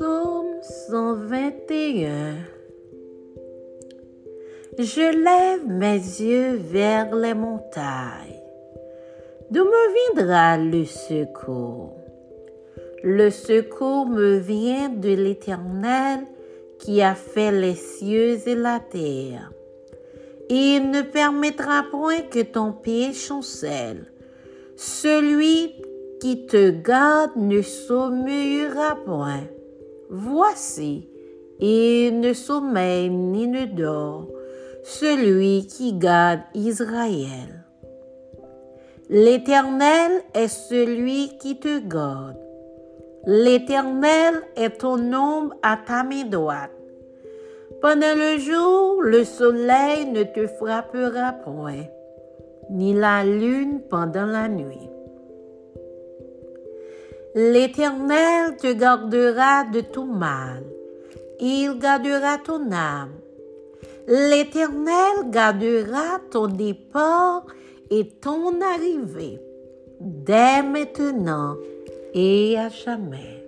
121 Je lève mes yeux vers les montagnes. D'où me viendra le secours? Le secours me vient de l'Éternel qui a fait les cieux et la terre. Il ne permettra point que ton pied chancelle. Celui qui te garde ne sommeillera point. Voici, il ne sommeille ni ne dort, celui qui garde Israël. L'Éternel est celui qui te garde. L'Éternel est ton ombre à ta main droite. Pendant le jour, le soleil ne te frappera point, ni la lune pendant la nuit. L'Éternel te gardera de tout mal. Il gardera ton âme. L'Éternel gardera ton départ et ton arrivée, dès maintenant et à jamais.